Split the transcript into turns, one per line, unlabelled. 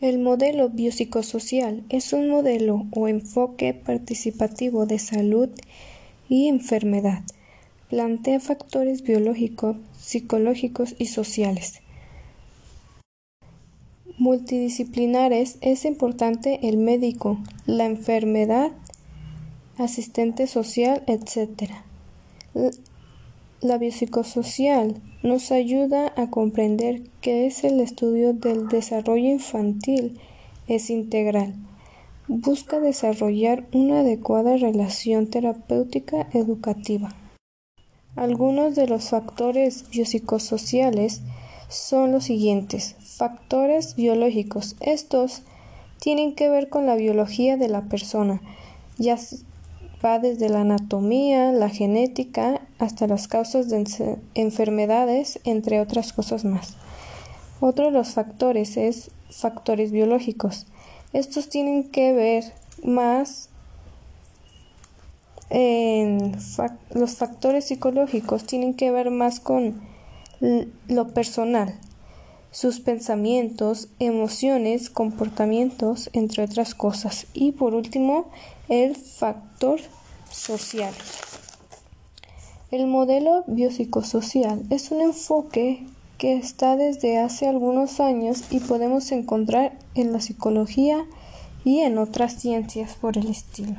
El modelo biopsicosocial es un modelo o enfoque participativo de salud y enfermedad. Plantea factores biológicos, psicológicos y sociales. Multidisciplinares es importante el médico, la enfermedad, asistente social, etc. La biopsicosocial nos ayuda a comprender que es el estudio del desarrollo infantil, es integral. Busca desarrollar una adecuada relación terapéutica educativa. Algunos de los factores biopsicosociales son los siguientes. Factores biológicos. Estos tienen que ver con la biología de la persona, ya va desde la anatomía, la genética, hasta las causas de enfermedades, entre otras cosas más. Otro de los factores es factores biológicos. Estos tienen que ver más en los factores psicológicos tienen que ver más con lo personal, sus pensamientos, emociones, comportamientos, entre otras cosas. Y por último, el factor social. El modelo biopsicosocial es un enfoque que está desde hace algunos años y podemos encontrar en la psicología y en otras ciencias por el estilo.